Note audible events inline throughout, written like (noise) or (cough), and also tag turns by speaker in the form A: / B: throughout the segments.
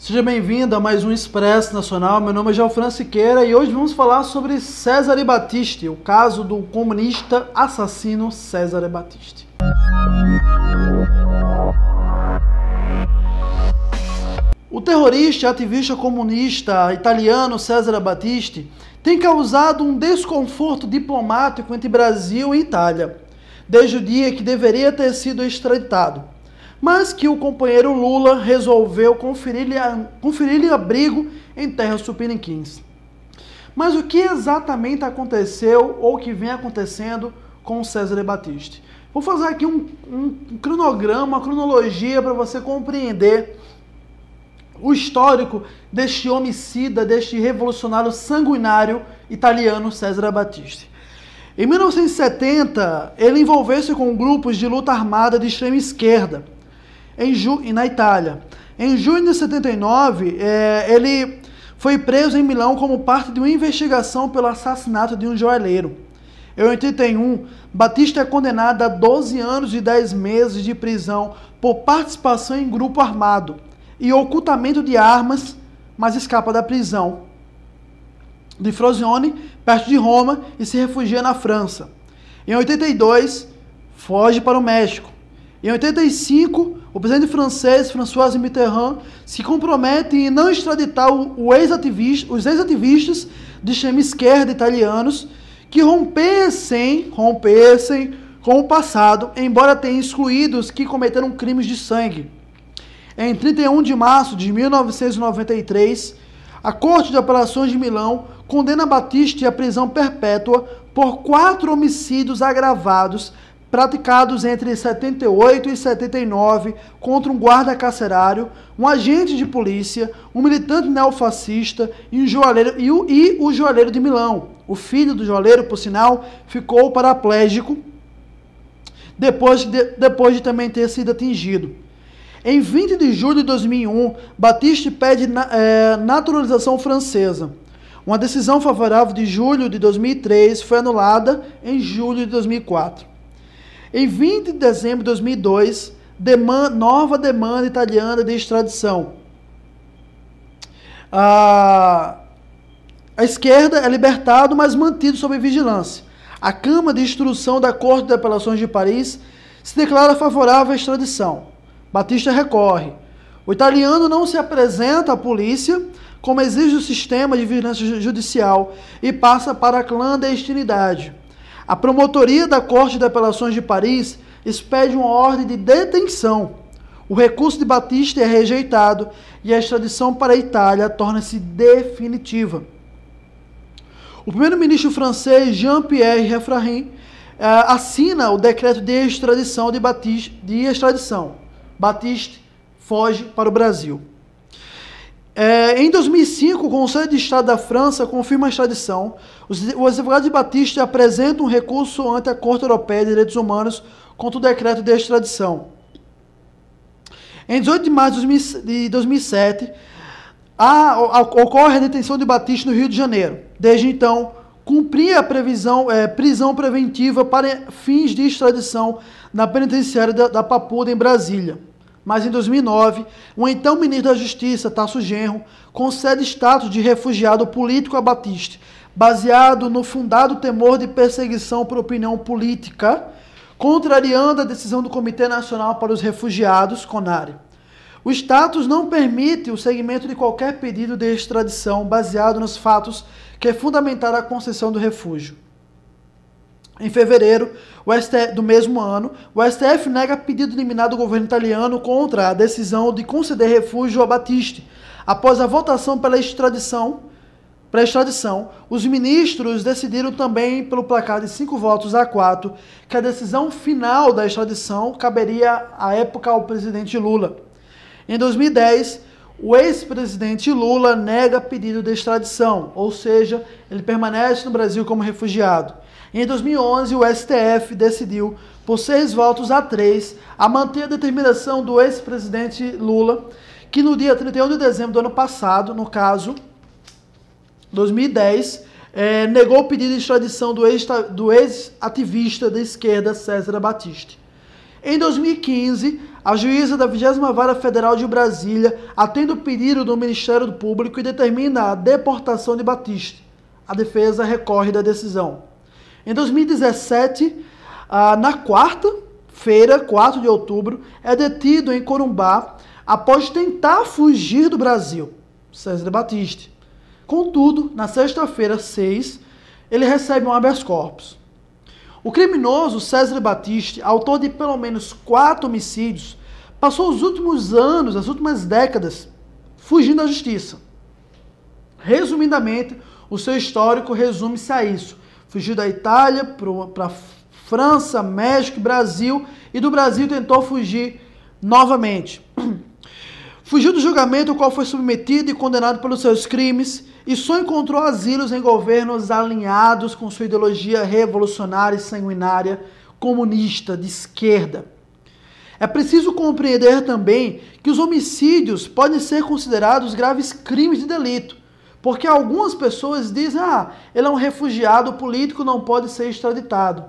A: Seja bem-vindo a mais um Expresso Nacional. Meu nome é Geofran Siqueira e hoje vamos falar sobre César Batiste, o caso do comunista assassino César Batiste. O terrorista e ativista comunista italiano César Battisti tem causado um desconforto diplomático entre Brasil e Itália, desde o dia que deveria ter sido extraditado mas que o companheiro Lula resolveu conferir-lhe conferir abrigo em terras supiniquins. Mas o que exatamente aconteceu ou que vem acontecendo com César Batiste? Vou fazer aqui um, um cronograma, uma cronologia para você compreender o histórico deste homicida, deste revolucionário sanguinário italiano César Battisti. Em 1970, ele envolveu-se com grupos de luta armada de extrema esquerda, em ju na Itália. Em junho de 79, é, ele foi preso em Milão como parte de uma investigação pelo assassinato de um joalheiro. Em 81, Batista é condenado a 12 anos e 10 meses de prisão por participação em grupo armado e ocultamento de armas, mas escapa da prisão de Frosinone, perto de Roma, e se refugia na França. Em 82, foge para o México. Em 85, o presidente francês François Mitterrand se compromete em não extraditar o ex-ativista, os ex-ativistas de extrema esquerda italianos que rompessem, rompessem com o passado, embora tenham excluído os que cometeram crimes de sangue. Em 31 de março de 1993, a Corte de Apelações de Milão condena Batista à prisão perpétua por quatro homicídios agravados praticados entre 78 e 79 contra um guarda carcerário, um agente de polícia, um militante neofascista e, um joalheiro, e, o, e o joalheiro de Milão. O filho do joalheiro, por sinal, ficou paraplégico depois de, depois de também ter sido atingido. Em 20 de julho de 2001, Batiste pede na, é, naturalização francesa. Uma decisão favorável de julho de 2003 foi anulada em julho de 2004. Em 20 de dezembro de 2002, demanda, nova demanda italiana de extradição. A, a esquerda é libertado, mas mantido sob vigilância. A Câmara de Instrução da Corte de Apelações de Paris se declara favorável à extradição. Batista recorre. O italiano não se apresenta à polícia, como exige o sistema de vigilância judicial, e passa para a clandestinidade. A promotoria da Corte de Apelações de Paris expede uma ordem de detenção. O recurso de Batista é rejeitado e a extradição para a Itália torna-se definitiva. O primeiro-ministro francês Jean-Pierre Refrain eh, assina o decreto de extradição de Batiste, de extradição. Batiste foge para o Brasil. É, em 2005, o Conselho de Estado da França confirma a extradição. Os advogados de Batista apresentam um recurso ante a Corte Europeia de Direitos Humanos contra o decreto de extradição. Em 18 de março de 2007, a, a, ocorre a detenção de Batista no Rio de Janeiro. Desde então, cumpria a previsão, é, prisão preventiva para fins de extradição na penitenciária da, da Papuda, em Brasília. Mas em 2009, o então ministro da Justiça, Tasso Genro, concede status de refugiado político a Batista, baseado no fundado temor de perseguição por opinião política, contrariando a decisão do Comitê Nacional para os Refugiados, CONARE. O status não permite o segmento de qualquer pedido de extradição baseado nos fatos que fundamentaram a concessão do refúgio. Em fevereiro STF, do mesmo ano, o STF nega pedido liminado do governo italiano contra a decisão de conceder refúgio a Batiste. Após a votação pela extradição, para extradição, os ministros decidiram também, pelo placar de cinco votos a quatro, que a decisão final da extradição caberia à época ao presidente Lula. Em 2010, o ex-presidente Lula nega pedido de extradição, ou seja, ele permanece no Brasil como refugiado. Em 2011, o STF decidiu, por seis votos a três, a manter a determinação do ex-presidente Lula, que no dia 31 de dezembro do ano passado, no caso 2010, é, negou o pedido de extradição do ex-ativista da esquerda César Batiste. Em 2015, a juíza da 20 Vara Federal de Brasília atende o pedido do Ministério Público e determina a deportação de Batista. A defesa recorre da decisão. Em 2017, ah, na quarta-feira, 4 de outubro, é detido em Corumbá após tentar fugir do Brasil. César Batiste. Contudo, na sexta-feira, 6, ele recebe um habeas corpus. O criminoso César Batiste, autor de pelo menos quatro homicídios, passou os últimos anos, as últimas décadas, fugindo da justiça. Resumidamente, o seu histórico resume-se a isso. Fugiu da Itália para França, México Brasil, e do Brasil tentou fugir novamente. (clears throat) Fugiu do julgamento ao qual foi submetido e condenado pelos seus crimes e só encontrou asilos em governos alinhados com sua ideologia revolucionária e sanguinária comunista de esquerda. É preciso compreender também que os homicídios podem ser considerados graves crimes de delito, porque algumas pessoas dizem: ah, ele é um refugiado político, não pode ser extraditado.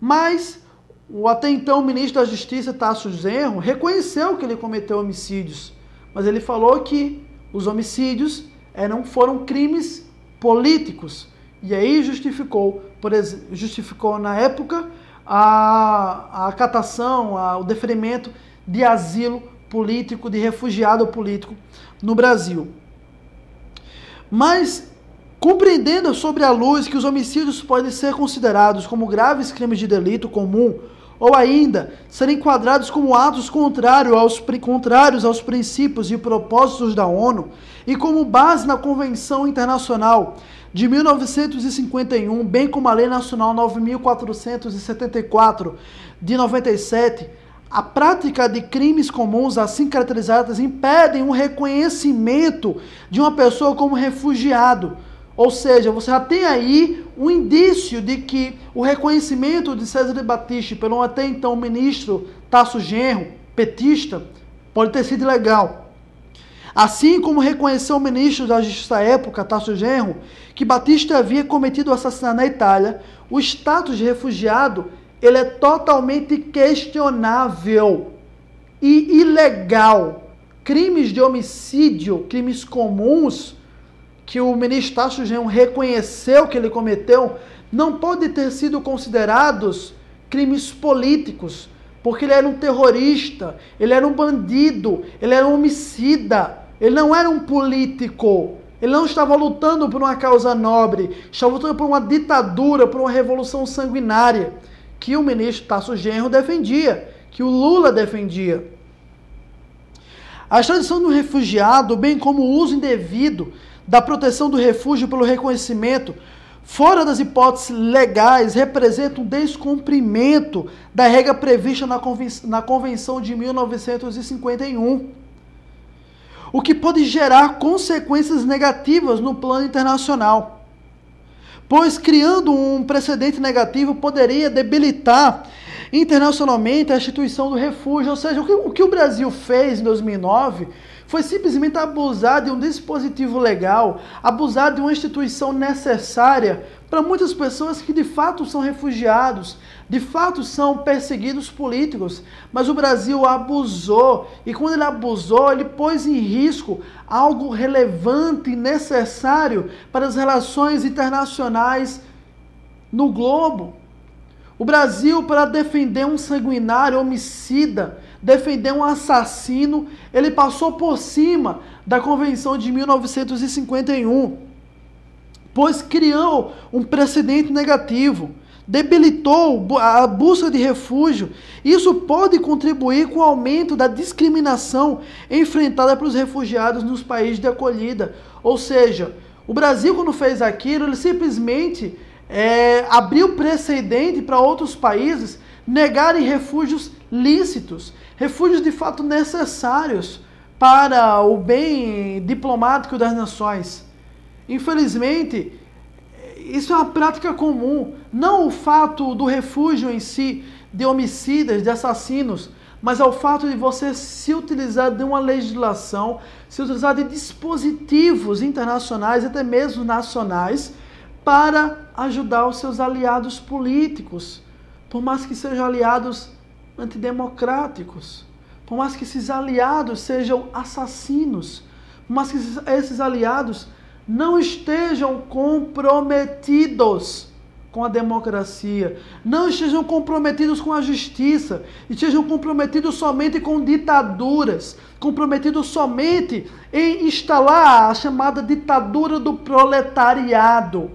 A: Mas o até então ministro da Justiça, Tasso Genro, reconheceu que ele cometeu homicídios, mas ele falou que os homicídios eram, foram crimes políticos. E aí justificou, por justificou na época a, a catação, a, o deferimento de asilo político, de refugiado político no Brasil. Mas, compreendendo sobre a luz que os homicídios podem ser considerados como graves crimes de delito comum ou ainda serem enquadrados como atos contrários aos, contrários aos princípios e propósitos da ONU e como base na Convenção Internacional de 1951, bem como a Lei Nacional 9474 de 97, a prática de crimes comuns assim caracterizados impedem o reconhecimento de uma pessoa como refugiado. Ou seja, você já tem aí um indício de que o reconhecimento de César de Batiste pelo até então ministro Tasso Genro, petista, pode ter sido legal. Assim como reconheceu o ministro da Justiça à época, Tasso Genro, que Batista havia cometido o assassinato na Itália, o status de refugiado ele é totalmente questionável e ilegal. Crimes de homicídio, crimes comuns, que o ministro Tasso Genro reconheceu que ele cometeu, não podem ter sido considerados crimes políticos, porque ele era um terrorista, ele era um bandido, ele era um homicida. Ele não era um político. Ele não estava lutando por uma causa nobre, estava lutando por uma ditadura, por uma revolução sanguinária que o ministro Tasso Genro defendia, que o Lula defendia. A extradição do refugiado, bem como o uso indevido da proteção do refúgio pelo reconhecimento, fora das hipóteses legais, representa um descumprimento da regra prevista na Convenção de 1951 o que pode gerar consequências negativas no plano internacional. Pois criando um precedente negativo poderia debilitar internacionalmente a instituição do refúgio. Ou seja, o que o, Brasil fez em 2009 foi simplesmente abusar de um dispositivo legal, abusar de uma instituição necessária para muitas pessoas que de fato são refugiados, de fato são perseguidos políticos, mas o Brasil abusou e quando ele abusou, ele pôs em risco algo relevante e necessário para as relações internacionais no globo. O Brasil, para defender um sanguinário homicida, defender um assassino, ele passou por cima da Convenção de 1951, pois criou um precedente negativo, debilitou a busca de refúgio. Isso pode contribuir com o aumento da discriminação enfrentada pelos refugiados nos países de acolhida. Ou seja, o Brasil, quando fez aquilo, ele simplesmente é, abriu precedente para outros países negarem refúgios lícitos, refúgios de fato necessários para o bem diplomático das nações. Infelizmente, isso é uma prática comum. Não o fato do refúgio em si, de homicidas, de assassinos, mas ao fato de você se utilizar de uma legislação, se utilizar de dispositivos internacionais, até mesmo nacionais, para ajudar os seus aliados políticos, por mais que sejam aliados antidemocráticos, por mais que esses aliados sejam assassinos, por mais que esses aliados não estejam comprometidos com a democracia, não estejam comprometidos com a justiça, estejam comprometidos somente com ditaduras, comprometidos somente em instalar a chamada ditadura do proletariado,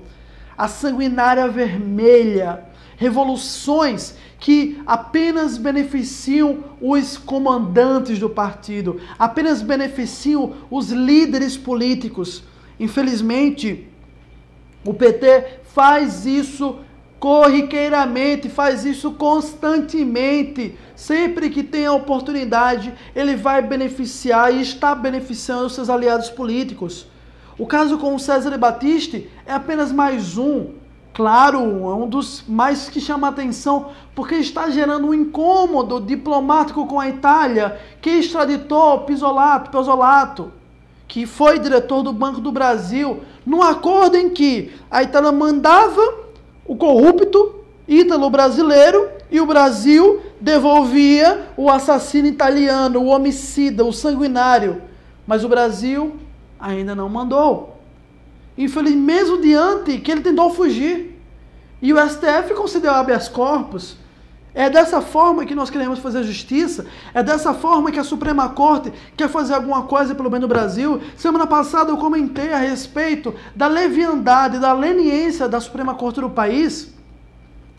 A: a sanguinária vermelha, revoluções que apenas beneficiam os comandantes do partido, apenas beneficiam os líderes políticos. Infelizmente, o PT faz isso corriqueiramente, faz isso constantemente. Sempre que tem a oportunidade, ele vai beneficiar e está beneficiando seus aliados políticos. O caso com o César Batiste é apenas mais um. Claro, é um dos mais que chama atenção, porque está gerando um incômodo diplomático com a Itália, que extraditou Pisolato, Pisolato que foi diretor do Banco do Brasil, num acordo em que a Itália mandava o corrupto ítalo brasileiro e o Brasil devolvia o assassino italiano, o homicida, o sanguinário. Mas o Brasil ainda não mandou. Infelizmente, mesmo diante que ele tentou fugir. E o STF concedeu habeas corpus é dessa forma que nós queremos fazer justiça? É dessa forma que a Suprema Corte quer fazer alguma coisa pelo bem do Brasil? Semana passada eu comentei a respeito da leviandade, da leniência da Suprema Corte do país,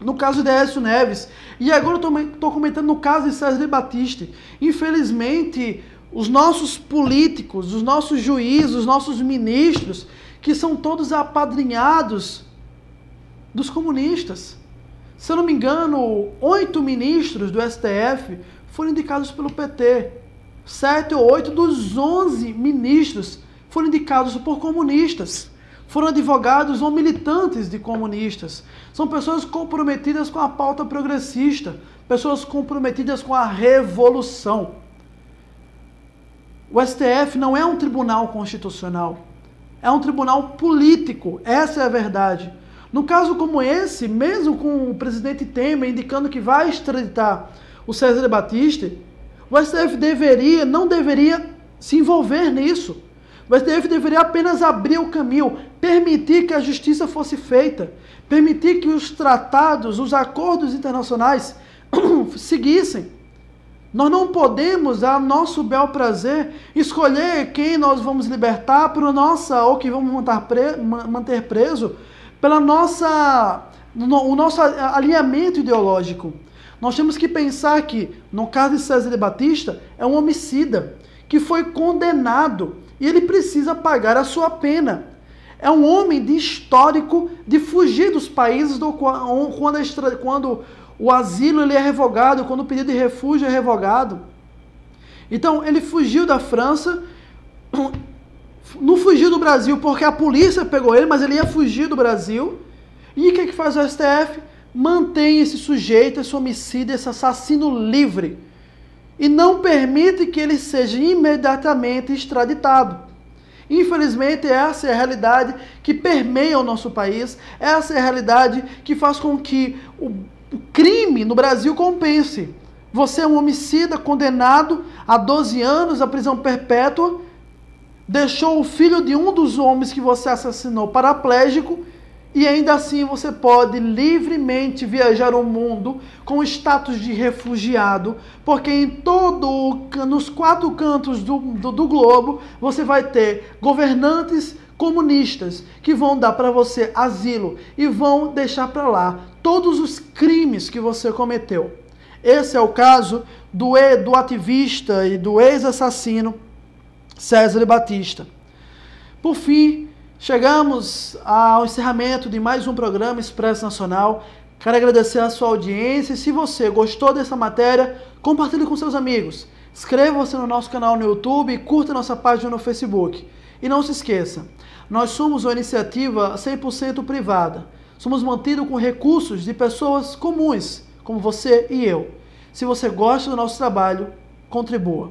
A: no caso de Écio Neves. E agora eu estou comentando no caso de César Batiste. Infelizmente, os nossos políticos, os nossos juízes, os nossos ministros, que são todos apadrinhados dos comunistas. Se eu não me engano, oito ministros do STF foram indicados pelo PT. Sete ou oito dos onze ministros foram indicados por comunistas. Foram advogados ou militantes de comunistas. São pessoas comprometidas com a pauta progressista, pessoas comprometidas com a revolução. O STF não é um tribunal constitucional, é um tribunal político, essa é a verdade. No caso como esse, mesmo com o presidente Temer indicando que vai extraditar o César Batista, o STF deveria, não deveria se envolver nisso. O STF deveria apenas abrir o caminho, permitir que a justiça fosse feita, permitir que os tratados, os acordos internacionais (clears throat) seguissem. Nós não podemos, a nosso bel prazer, escolher quem nós vamos libertar para nossa ou que vamos manter preso pela nossa, no, o nosso alinhamento ideológico. Nós temos que pensar que, no caso de César de Batista, é um homicida que foi condenado e ele precisa pagar a sua pena. É um homem de histórico de fugir dos países do, quando o asilo ele é revogado, quando o pedido de refúgio é revogado. Então, ele fugiu da França, (clears throat) não fugiu do Brasil porque a polícia pegou ele, mas ele ia fugir do Brasil. E o que, é que faz o STF? Mantém esse sujeito, esse homicida, esse assassino livre. E não permite que ele seja imediatamente extraditado. Infelizmente, essa é a realidade que permeia o nosso país, essa é a realidade que faz com que o, crime no Brasil compense. Você é um homicida condenado a 12 anos à prisão perpétua deixou o filho de um dos homens que você assassinou paraplégico e ainda assim você pode livremente viajar o mundo com status de refugiado, porque em todo nos quatro cantos do, do, do globo você vai ter governantes comunistas que vão dar para você asilo e vão deixar para lá todos os crimes que você cometeu. Esse é o caso do, do ativista e do ex-assassino César Batista. Por fim, chegamos ao encerramento de mais um programa Expresso Nacional. Quero agradecer a sua audiência. Se você gostou dessa matéria, compartilhe com seus amigos. Inscreva-se no nosso canal no YouTube e curta nossa página no Facebook. E não se esqueça, nós somos uma iniciativa 100% privada. Somos mantidos com recursos de pessoas comuns, como você e eu. Se você gosta do nosso trabalho, contribua.